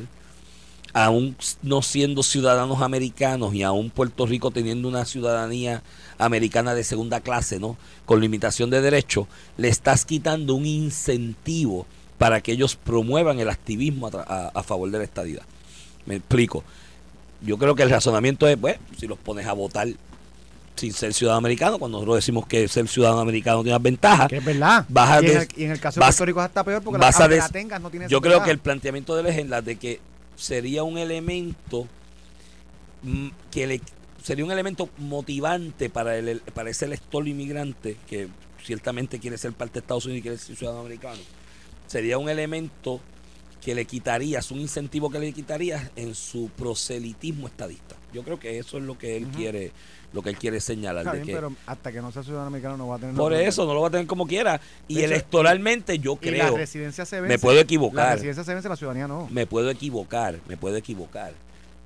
aún no siendo ciudadanos americanos y aún Puerto Rico teniendo una ciudadanía americana de segunda clase, ¿no? Con limitación de derechos, le estás quitando un incentivo para que ellos promuevan el activismo a, a, favor de la estadidad. Me explico. Yo creo que el razonamiento es, pues, si los pones a votar sin ser ciudadano americano, cuando nosotros decimos que ser ciudadano americano tiene ventajas, Que es verdad. Vas a y, en el, y en el caso vas- de Puerto Rico es hasta peor porque vas la, des- tengas no tiene yo creo que el planteamiento de él es en la de que sería un elemento mm, que le sería un elemento motivante para el para ese elector inmigrante que ciertamente quiere ser parte de Estados Unidos y quiere ser ciudadano americano. Sería un elemento que le quitarías, un incentivo que le quitarías en su proselitismo estadista. Yo creo que eso es lo que él quiere, lo que él quiere señalar. Está de bien, que- pero hasta que no sea ciudadano americano no va a tener por eso no lo va a tener como quiera. Y hecho, electoralmente yo Y la creo, residencia se vence. me puedo La equivocar. residencia se vence, la ciudadanía no. me puedo equivocar, me puedo equivocar.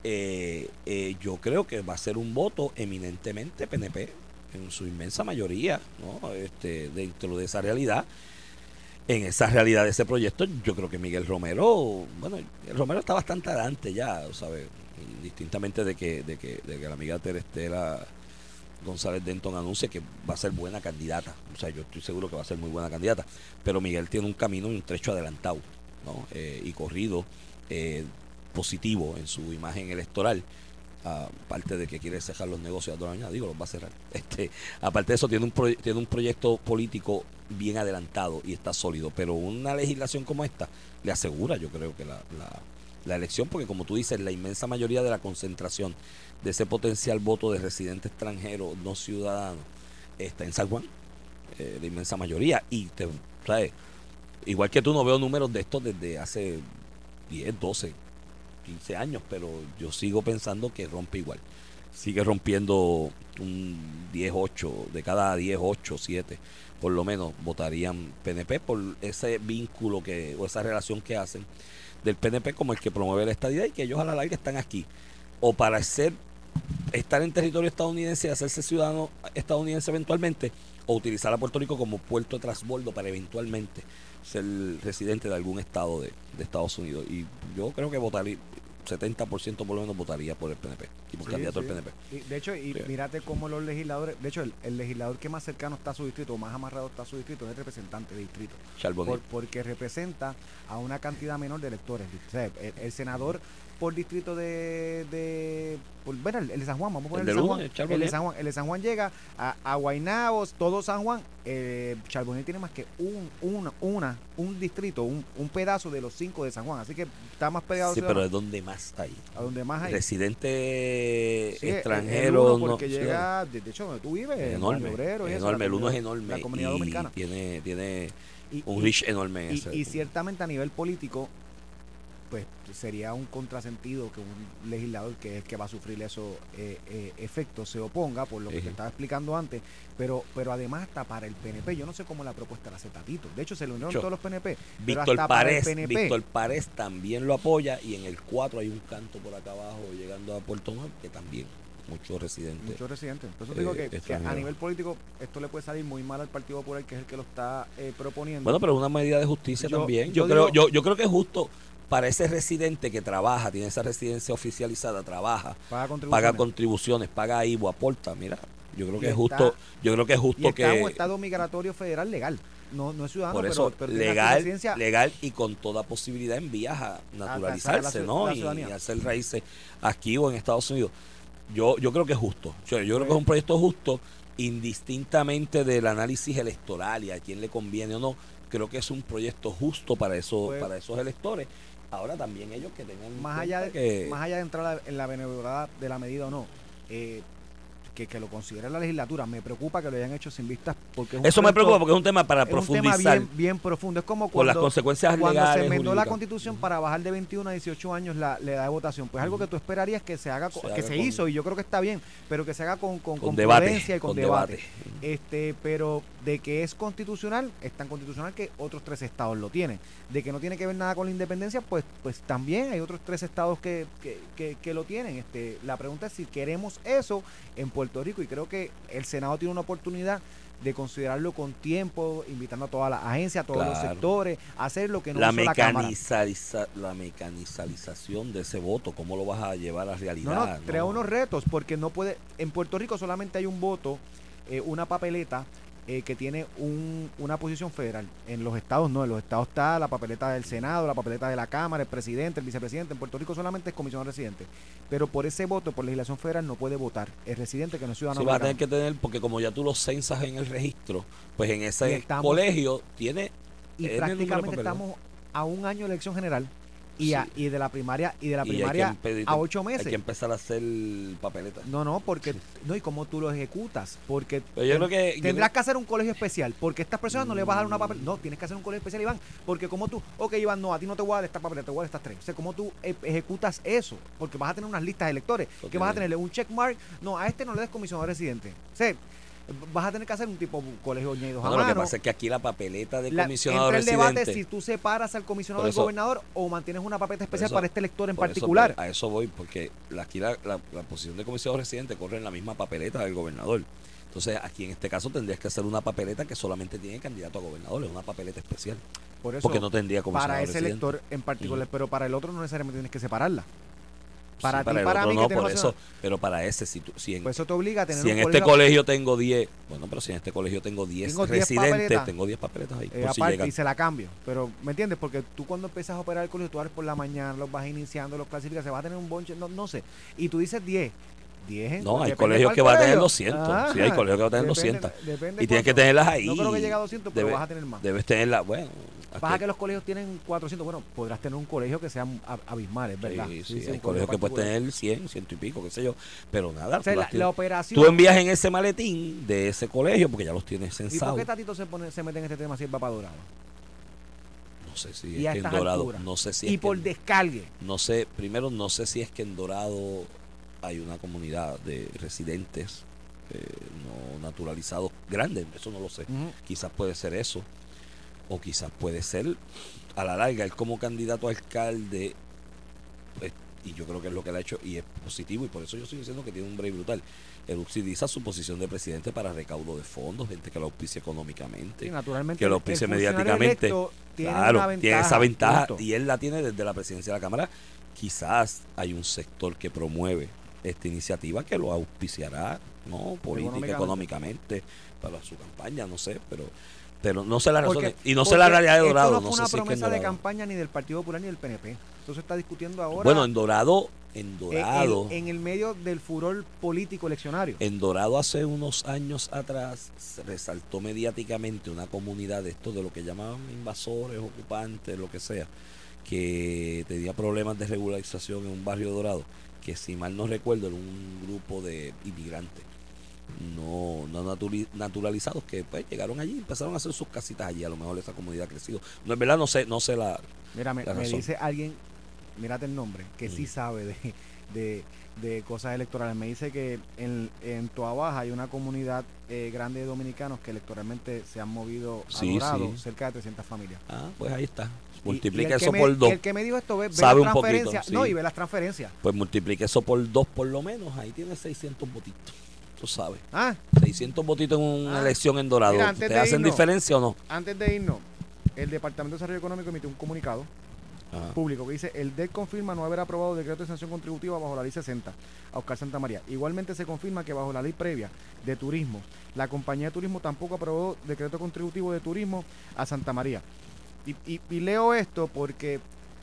Eh, eh, yo creo que va a ser un voto eminentemente PNP, en su inmensa mayoría, ¿no? Este, dentro de esa realidad. en esa realidad de ese proyecto, yo creo que Miguel Romero, bueno, Romero está bastante adelante ya, ¿sabes? Distintamente de que, de que, de que la amiga Terestela González Denton anuncie que va a ser buena candidata. O sea, yo estoy seguro que va a ser muy buena candidata. Pero Miguel tiene un camino y un trecho adelantado, ¿no? Eh, y corrido eh, positivo en su imagen electoral. Aparte de que quiere cerrar los negocios a la digo, los va a cerrar. Este, aparte de eso, tiene un, tiene un proyecto político bien adelantado y está sólido. Pero una legislación como esta le asegura, yo creo que la, la elección, porque como tú dices, la inmensa mayoría de la concentración de ese potencial voto de residente extranjero no ciudadano está en San Juan, eh, la inmensa mayoría. Y te, ¿sabes? igual que tú no veo números de estos desde hace 10, 12, 15 años, pero yo sigo pensando que rompe igual. Sigue rompiendo un 10, 8, de cada 10, 8, 7, por lo menos votarían PNP por ese vínculo que, o esa relación que hacen del PNP como el que promueve la estadía y que ellos a la larga están aquí. O para ser estar en territorio estadounidense y hacerse ciudadano estadounidense eventualmente o utilizar a Puerto Rico como puerto de transbordo para eventualmente ser residente de algún estado de, Estados Unidos. Y yo creo que votaría, 70% por lo menos votaría por el PNP y por candidato del PNP. de hecho, y mírate cómo los legisladores, de hecho, el, legislador que más cercano está a su distrito, más amarrado está a su distrito, es el representante de distrito. porque representa a una cantidad menor de electores. el senador por distrito de, de bueno, el, de San Juan, vamos a poner el, de San Juan. El, de San Juan, el de San Juan llega a, a Guaynabos, todo San Juan. Eh, tiene más que un, una, una, un distrito, un, un, pedazo de los cinco de San Juan. Así que está más pegado. Sí, pero ¿de dónde más hay? ¿A dónde más hay? Residente extranjero. porque llega, de, hecho, donde tú vives, enorme. Obrero, enorme, el uno es enorme. La comunidad dominicana. Tiene, tiene un reach enorme. Y, y ciertamente a nivel político, pues sería un contrasentido que un legislador que es que va a sufrir esos eh, eh, efectos se oponga por lo que te estaba explicando antes, pero pero además hasta para el PNP, yo no sé cómo la propuesta la hace Tatito, de hecho se le unieron todos los PNP, Víctor Párez, Víctor Párez también lo apoya y en el 4 hay un canto por acá abajo llegando a Puerto Nuevo que también muchos residentes. Muchos residentes. Entonces digo que, eh, a nivel político esto le puede salir muy mal al Partido Popular, que es el que lo está proponiendo. Bueno, pero es una medida de justicia también. Yo, creo, yo, yo creo que es justo para ese residente que trabaja, tiene esa residencia oficializada, trabaja, paga contribuciones, paga, IVU, aporta, mira, yo creo que es justo, yo creo que es justo y que un estado migratorio federal legal. No, no es ciudadano, por eso, pero, legal, legal y con toda posibilidad en vías a naturalizarse, ¿no? y, hacer raíces aquí o en Estados Unidos. Yo, yo creo que es justo. Yo, creo que es un proyecto justo, indistintamente del análisis electoral y a quién le conviene o no. Creo que es un proyecto justo para, eso, pues para esos electores Ahora también ellos que tengan... Más allá de, que... más allá de entrar en la benevolidad de la medida o no, eh, que, que, lo considere la legislatura. Me preocupa que lo hayan hecho sin vistas. porque Eso me preocupa porque es un tema para profundizar. Un tema bien, bien profundo. Es como cuando, las consecuencias cuando se enmendó la constitución para bajar de 21 a 18 años la, edad de votación. Pues algo que tú esperarías que se haga, que se hizo y yo creo que está bien, pero que se haga con, con, con, y con, debate. Este, pero de que es constitucional, es tan constitucional que otros tres estados lo tienen. De que no tiene que ver nada con la independencia, pues, pues también hay otros tres estados que, que, que, lo tienen. Este, la pregunta es si queremos eso en Puerto Rico y creo que el Senado tiene una oportunidad de considerarlo con tiempo, invitando a todas las agencias, a todos los sectores, a hacer lo que no la hizo la La mecanizalización de ese voto, ¿cómo lo vas a llevar a realidad? No, no, crea unos retos, porque no puede, en Puerto Rico solamente hay un voto, eh, una papeleta eh, que tiene un, una posición federal. En los estados no, en los estados está la papeleta del Senado, la papeleta de la Cámara, el presidente, el vicepresidente. En Puerto Rico solamente es comisión residente. Pero por ese voto, por legislación federal, no puede votar el residente que no es ciudadano. Sí, va a tener que tener, porque como ya tú lo censas en el registro, pues en ese colegio tiene... Y prácticamente estamos a un año de elección general y, y de la primaria y de la primaria a ocho meses. Hay que empezar a hacer papeletas. No, no, porque no y cómo tú lo ejecutas, porque que, tendrás que hacer un colegio especial, porque a estas personas no les vas a dar una papeleta, no, tienes que hacer un colegio especial, Iván, porque como tú, ok, Iván, no, a ti no te voy a dar esta papeleta, te voy a dar estas tres. O sea, cómo tú e, ejecutas eso, porque vas a tener unas listas de electores, que vas a tenerle un checkmark, no, a este no le des comisionado residente. O sea, vas a tener que hacer un tipo colegio ñeidos no, Lo que pasa es que aquí la papeleta del comisionado el debate si tú separas al comisionado del gobernador o mantienes una papeleta especial para este elector en particular. a eso voy, porque aquí la, la, posición de comisionado residente corre en la misma papeleta del gobernador. Entonces, aquí en este caso tendrías que hacer una papeleta que solamente tiene candidato a gobernador, es una papeleta especial. Por eso, Porque no tendría como para ese elector en particular, pero para el otro no necesariamente tienes que separarla. Para ti, el para otro mí, no, que por eso, pero para ese, si, tú- si en, Pues eso te obliga a tener si en este colegio, tengo 10, bueno, pero si en este colegio tengo 10 Tengo 10 residentes, tengo 10 papeletas ahí. eh, por si aparte llegan. y se la cambio. Pero, ¿me entiendes? Porque tú cuando empiezas a operar el colegio, tú abres por la mañana, los vas iniciando, los clasificas, se va a tener un bonche, no, no sé. Y tú dices 10. 10 en- No, hay colegios que va a tener colegio. 200. Sí, hay colegios que va a tener depende- 200. depende Y tienes que tenerlas ahí. No creo que llegue a 200, pero Debe- vas a tener más. Debes tenerlas, bueno. Pasa aquí- que los colegios tienen 400. Bueno, podrás tener un colegio que sea ab- abismal, es verdad. Sí, sí, Sí, sí, hay colegios que puedes tener 100, 100 y pico, qué sé yo. Pero nada, O sea, la, la operación. tú envías en ese maletín de ese colegio, porque ya los tienes ¿Y por censados. qué Tatito se, pone, se mete en este tema si va para Dorado? No sé si Y es que en Dorado, alturas. no sé si y es por que, descargue. no sé, primero no sé si es que en Dorado hay una comunidad de residentes eh, no naturalizados grandes, eso no lo sé. Quizás puede ser eso, o quizás puede ser a la larga, él como candidato a alcalde, pues, y yo creo que es lo que él ha hecho, y es positivo, y por eso yo estoy diciendo que tiene un break brutal. Él utiliza su posición de presidente para recaudo de fondos, gente que lo auspicia económicamente. Sí, naturalmente. que lo funcionario mediáticamente. Tiene claro, tiene esa ventaja punto. y él la tiene desde la presidencia de la Cámara. Quizás hay un sector que promueve esta iniciativa que lo auspiciará, ¿no? Política, Económicamente. para su campaña, no sé, pero pero no sé Porque- razones. Y no sé la realidad de esto Dorado. no No, fue sé una si es que en promesa de campaña ni del Partido Popular ni del PNP. Esto se está discutiendo ahora Bueno, en Dorado, en Dorado, en, en el medio del furor político eleccionario. en Dorado hace unos años atrás se resaltó mediáticamente una comunidad de estos de lo que llamaban invasores, ocupantes, lo que sea, que tenía problemas de regularización en un barrio Dorado, que si mal no recuerdo era un grupo de inmigrantes no, no naturalizados que pues llegaron allí empezaron a hacer sus casitas allí, a lo mejor esa comunidad ha crecido. No es verdad, no sé, no sé la Mira, me, la me razón. dice alguien, mírate el nombre, que sí Mm. sabe de, de, de cosas electorales. Me dice que en, en Toa Baja hay una comunidad eh, grande de dominicanos que electoralmente se han movido a Sí, Dorado, sí. cerca de 300 familias. Ah, pues ahí está. Y- Multiplica y el que eso por dos. el que me dijo esto ve, ve Sabe las un poquito, transferencias. No, y ve las transferencias. Pues multiplique eso por dos por lo menos, ahí tiene 600 votitos. Tú sabes. Ah, 600 votitos en una Ah. elección en Dorado. Mira, ¿Te hacen irnos. diferencia o no? antes de irnos, el Departamento de Desarrollo Económico emitió un comunicado Ajá. público que dice el DEC confirma no haber aprobado decreto de sanción contributiva bajo la ley 60 a Oscar Santa María. Igualmente se confirma que bajo la ley previa de turismo, la compañía de turismo tampoco aprobó decreto contributivo de turismo a Santa María. Y, y- y leo esto porque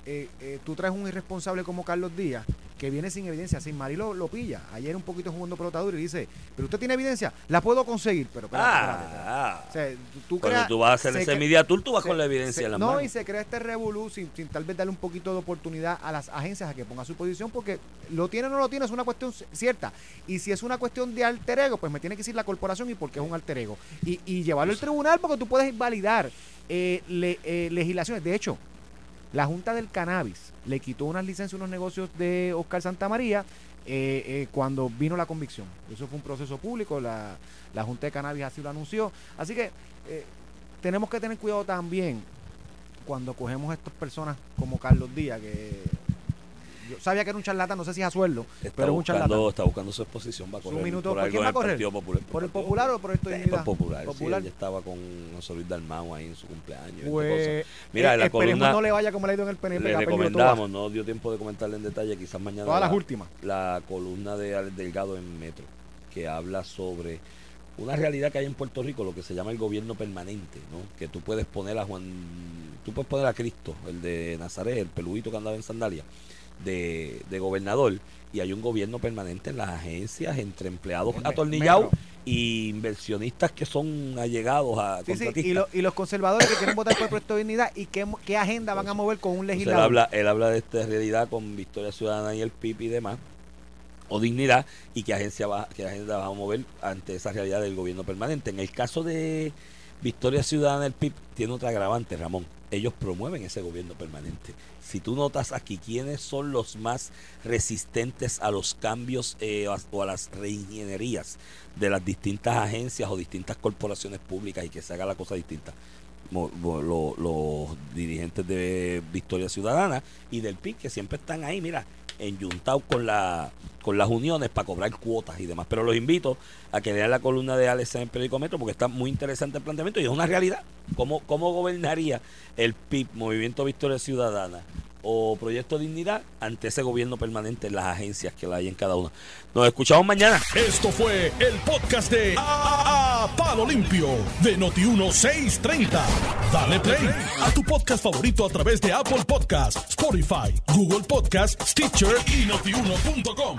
eh, eh, tú traes un irresponsable como Carlos Díaz que viene sin evidencia, sin Marí lo, lo pilla. Ayer un poquito jugando pelota dura y dice, pero usted tiene evidencia, la puedo conseguir, pero espérate, espérate, espérate. Ah, O sea, tú- tú cuando creas- tú vas a hacer se ese media tour, tú vas se- con la evidencia se- en la no, mano. y se crea este revolú sin, sin tal vez darle un poquito de oportunidad a las agencias a que pongan su posición, porque lo tiene o no lo tiene es una cuestión cierta. Y si es una cuestión de alter ego, pues me tiene que decir la corporación y por qué es un alter ego. Y, y llevarlo al tribunal porque tú puedes invalidar eh, le- eh, legislaciones. De hecho, la Junta del Cannabis le quitó unas licencias, unos negocios de Oscar Santamaría eh, eh, cuando vino la convicción. Eso fue un proceso público, la, la Junta de Cannabis así lo anunció. Así que eh, tenemos que tener cuidado también cuando cogemos a estas personas como Carlos Díaz, que yo sabía que era un charlatán, no sé si es a sueldo, Está pero es un charlatán. buscando, está buscando su exposición. Va a correr minuto, por ¿por quién va a el correr? ¿Por el popular o por esto Eh, por popular, Popular. Sí, él estaba con José Luis Dalmau ahí en su cumpleaños. Pues, Mira, eh, en la columna no le vaya como le ha ido en el PNP, le recomendamos, no dio tiempo de comentarle en detalle, quizás mañana todas, todas las la, últimas. la columna de Alex Delgado en Metro, que habla sobre una realidad que hay en Puerto Rico, lo que se llama el gobierno permanente, ¿no? Que tú puedes poner a Juan, tú puedes poner a Cristo, el de Nazaret, el peludito que andaba en sandalia, de, de gobernador, y hay un gobierno permanente en las agencias, entre empleados atornillados y inversionistas que son allegados a Sí, sí, y, lo- y los conservadores que quieren votar por el proyecto de dignidad y qué, qué agenda van a mover con un él legislador. habla, él habla de esta realidad con Victoria Ciudadana y el PIB y demás, o dignidad, y qué agencia va, qué agenda va a mover ante esa realidad del gobierno permanente. En el caso de Victoria Ciudadana, el PIB tiene otra agravante, Ramón. Ellos promueven ese gobierno permanente. Si tú notas aquí quiénes son los más resistentes a los cambios eh, o a- las reingenierías de las distintas agencias o distintas corporaciones públicas y que se haga la cosa distinta mo- mo- lo- los dirigentes de Victoria Ciudadana y del PIB que siempre están ahí, mira, enyuntado con la con las uniones para cobrar cuotas y demás. Pero los invito a que lean la columna de Alex en el periódico Metro porque está muy interesante el planteamiento y es una realidad. ¿Cómo, cómo gobernaría el PIB, Movimiento Victoria Ciudadana o Proyecto Dignidad ante ese gobierno permanente en las agencias que la hay en cada una? Nos escuchamos mañana. Esto fue el podcast de A, A- Palo Limpio de Noti1630. Dale play a tu podcast favorito a través de Apple Podcasts, Spotify, Google Podcasts, Stitcher y notiuno.com.